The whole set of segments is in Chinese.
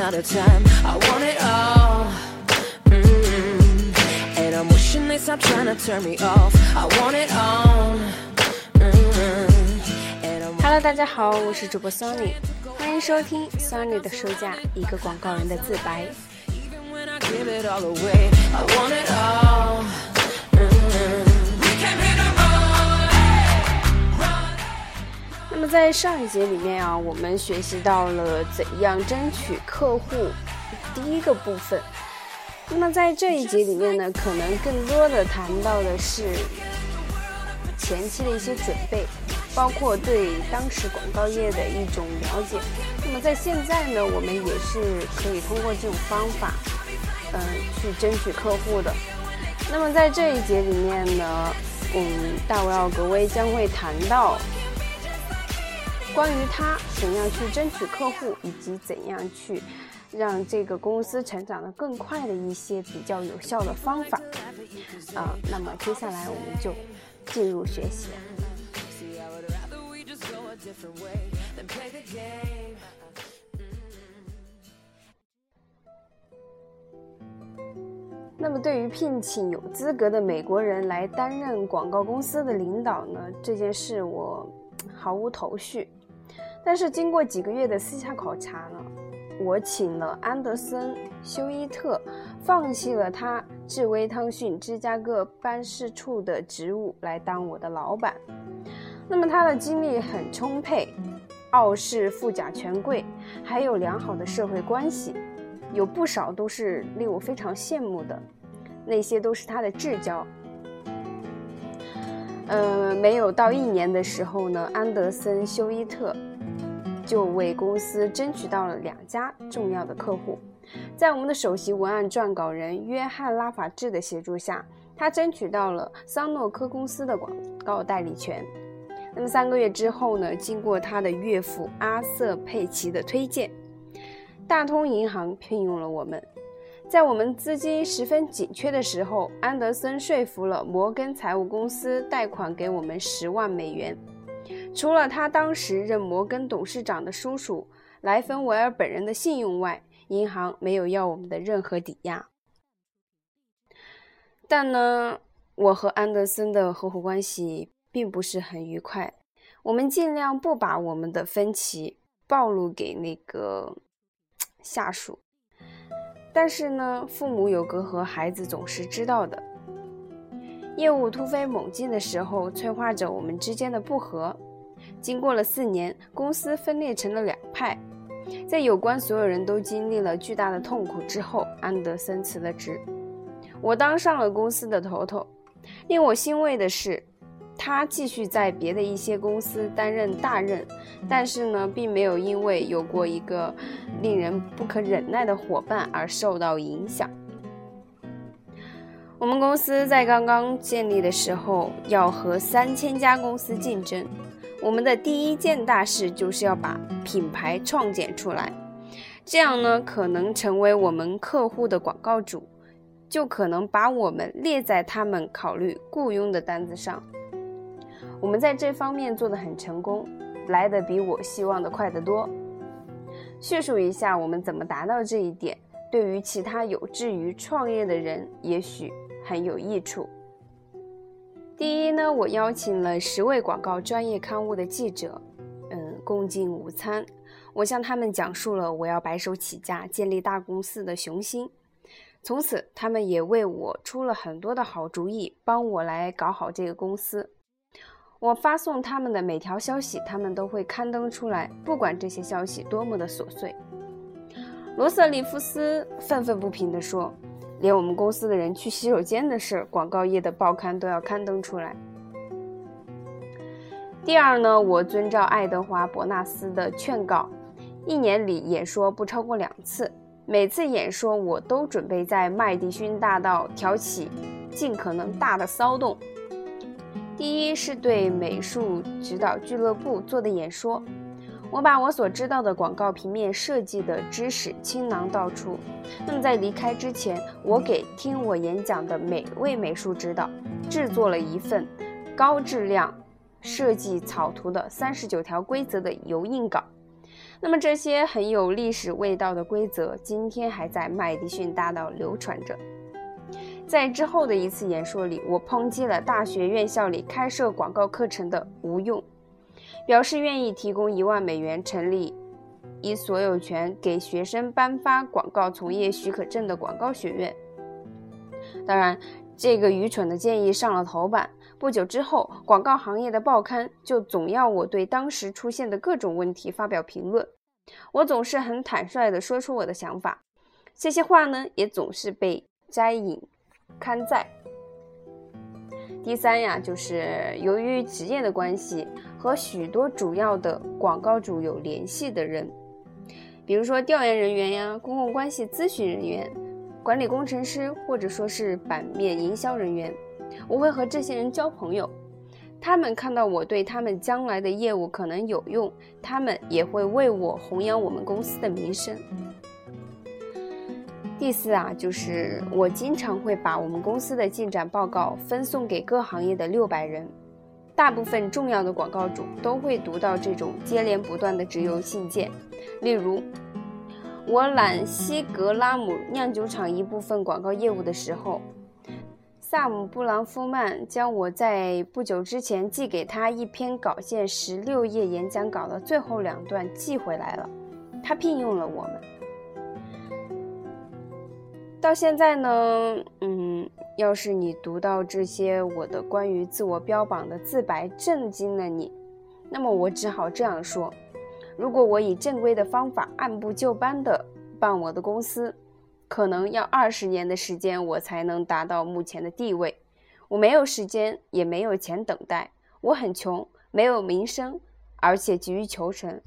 out of time. I want it all. Mm -hmm. And I'm wishing they stop trying to turn me off. I want it all. Mm -hmm. Hello，大家好，我是主播 Sony，欢迎收听 Sony 的书架，一个广告人的自白。even when I give it all away, I want it all. 那么在上一节里面啊，我们学习到了怎样争取客户第一个部分。那么在这一节里面呢，可能更多的谈到的是前期的一些准备，包括对当时广告业的一种了解。那么在现在呢，我们也是可以通过这种方法，嗯、去争取客户的。那么在这一节里面呢，嗯，大卫奥格威将会谈到关于他怎样去争取客户，以及怎样去让这个公司成长的更快的一些比较有效的方法。啊、那么接下来我们就进入学习。那么，对于聘请有资格的美国人来担任广告公司的领导呢，这件事我毫无头绪。但是经过几个月的私下考察呢，我请了安德森·休伊特，放弃了他智威汤逊芝加哥办事处的职务来当我的老板。那么他的经历很充沛，傲视富甲权贵，还有良好的社会关系。有不少都是令我非常羡慕的，那些都是他的至交。呃，没有到一年的时候呢，安德森·休伊特就为公司争取到了两家重要的客户。在我们的首席文案撰稿人约翰·拉法治的协助下，他争取到了桑诺科公司的广告代理权。那么三个月之后呢，经过他的岳父阿瑟·佩奇的推荐，大通银行聘用了我们。在我们资金十分紧缺的时候，安德森说服了摩根财务公司贷款给我们十万美元。除了他当时任摩根董事长的叔叔莱芬维尔本人的信用外，银行没有要我们的任何抵押。但呢，我和安德森的合伙关系并不是很愉快。我们尽量不把我们的分歧暴露给那个下属，但是呢，父母有隔阂，孩子总是知道的。业务突飞猛进的时候，催化着我们之间的不和。经过了四年，公司分裂成了两派。在有关所有人都经历了巨大的痛苦之后，安德森辞了职，我当上了公司的头头。令我欣慰的是，他继续在别的一些公司担任大任，但是呢，并没有因为有过一个令人不可忍耐的伙伴而受到影响。我们公司在刚刚建立的时候，要和三千家公司竞争。我们的第一件大事就是要把品牌创建出来，这样呢，可能成为我们客户的广告主，就可能把我们列在他们考虑雇佣的单子上。我们在这方面做得很成功，来得比我希望的快得多。叙述一下我们怎么达到这一点，对于其他有志于创业的人，也许很有益处。第一呢，我邀请了十位广告专业刊物的记者，嗯，共进午餐。我向他们讲述了我要白手起家建立大公司的雄心。从此，他们也为我出了很多的好主意，帮我来搞好这个公司。我发送他们的每条消息，他们都会刊登出来，不管这些消息多么的琐碎。罗瑟里夫斯愤愤不平地说。连我们公司的人去洗手间的事，广告业的报刊都要刊登出来。第二呢，我遵照爱德华·伯纳斯的劝告，一年里演说不超过两次。每次演说，我都准备在麦迪逊大道挑起尽可能大的骚动。第一是对美术指导俱乐部做的演说，我把我所知道的广告平面设计的知识倾囊道出。那么在离开之前，我给听我演讲的每位美术指导制作了一份高质量设计草图的三十九条规则的油印稿。那么这些很有历史味道的规则，今天还在麦迪逊大道流传着。在之后的一次演说里，我抨击了大学院校里开设广告课程的无用，表示愿意提供一万美元成立以所有权给学生颁发广告从业许可证的广告学院。当然，这个愚蠢的建议上了头版。不久之后，广告行业的报刊就总要我对当时出现的各种问题发表评论。我总是很坦率地说出我的想法，这些话呢，也总是被摘引刊载。第三呀，就是由于职业的关系，和许多主要的广告主有联系的人，比如说调研人员呀、公共关系咨询人员、管理工程师，或者说是版面营销人员。我会和这些人交朋友，他们看到我对他们将来的业务可能有用，他们也会为我弘扬我们公司的名声。第四啊，就是我经常会把我们公司的进展报告分送给各行业的六百人，大部分重要的广告主都会读到这种接连不断的直邮信件。例如，我揽西格拉姆酿酒厂一部分广告业务的时候。萨姆·布朗夫曼将我在不久之前寄给他一篇稿件十六页演讲稿的最后两段寄回来了。他聘用了我们。到现在呢，嗯，要是你读到这些我的关于自我标榜的自白震惊了你，那么我只好这样说：如果我以正规的方法按部就班地办我的公司。可能要二十年的时间，我才能达到目前的地位。我没有时间，也没有钱等待。我很穷，没有名声，而且急于求成。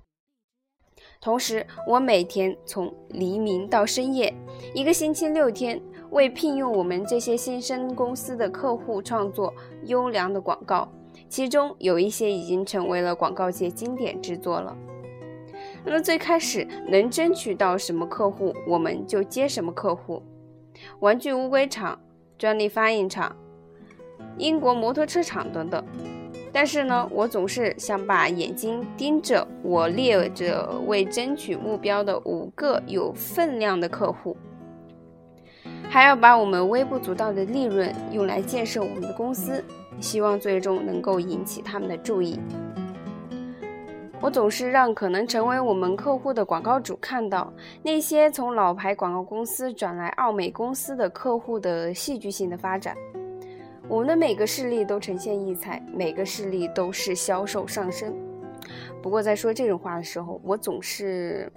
同时，我每天从黎明到深夜，一个星期六天，为聘用我们这些新生公司的客户创作优良的广告，其中有一些已经成为了广告界经典之作了。那么最开始能争取到什么客户，我们就接什么客户。玩具乌龟厂、专利发印厂、英国摩托车厂等等。但是呢，我总是想把眼睛盯着我列着为争取目标的五个有分量的客户，还要把我们微不足道的利润用来建设我们的公司，希望最终能够引起他们的注意。我总是让可能成为我们客户的广告主看到那些从老牌广告公司转来奥美公司的客户的戏剧性的发展。我们的每个事例都呈现异彩，每个事例都是销售上升。不过在说这种话的时候，我总是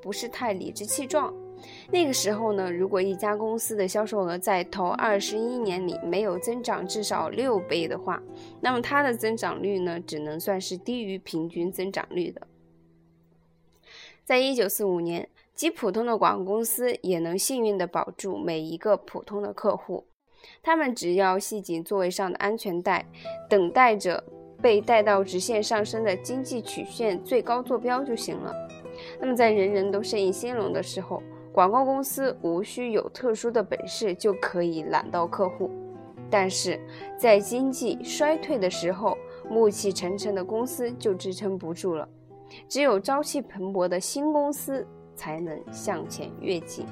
不是太理直气壮。那个时候呢，如果一家公司的销售额在头二十一年里没有增长至少六倍的话，那么它的增长率呢，只能算是低于平均增长率的。在一九四五年，极普通的广告公司也能幸运地保住每一个普通的客户，他们只要系紧座位上的安全带，等待着被带到直线上升的经济曲线最高坐标就行了。那么在人人都生意兴隆的时候，广告公司无需有特殊的本事就可以揽到客户，但是在经济衰退的时候，暮气沉沉的公司就支撑不住了。只有朝气蓬勃的新公司才能向前跃进。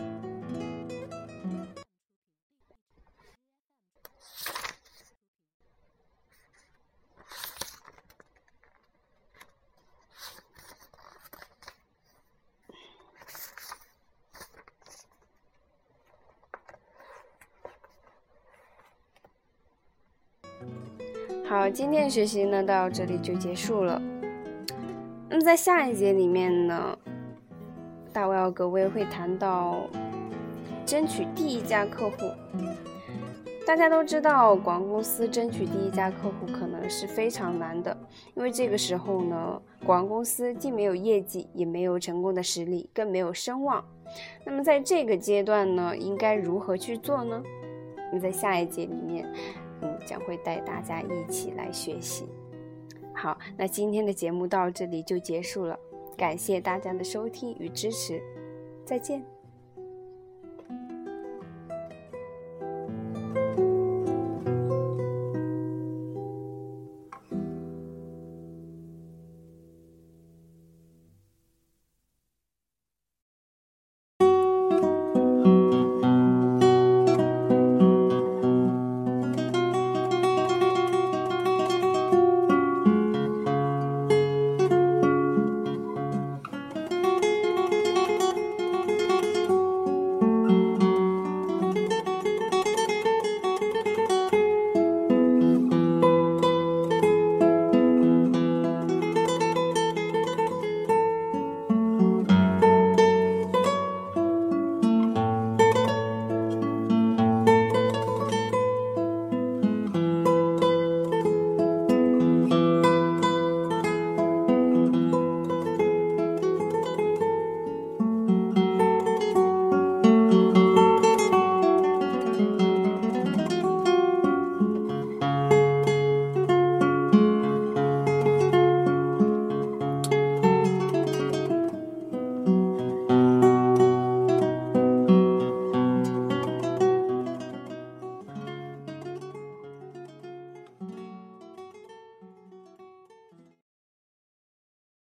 好，今天的学习呢到这里就结束了。那么在下一节里面呢，大卫奥格威会谈到争取第一家客户。大家都知道，广告公司争取第一家客户可能是非常难的，因为这个时候呢，广告公司既没有业绩，也没有成功的实力，更没有声望。那么在这个阶段呢，应该如何去做呢？那么在下一节里面。将会带大家一起来学习。好，那今天的节目到这里就结束了，感谢大家的收听与支持，再见。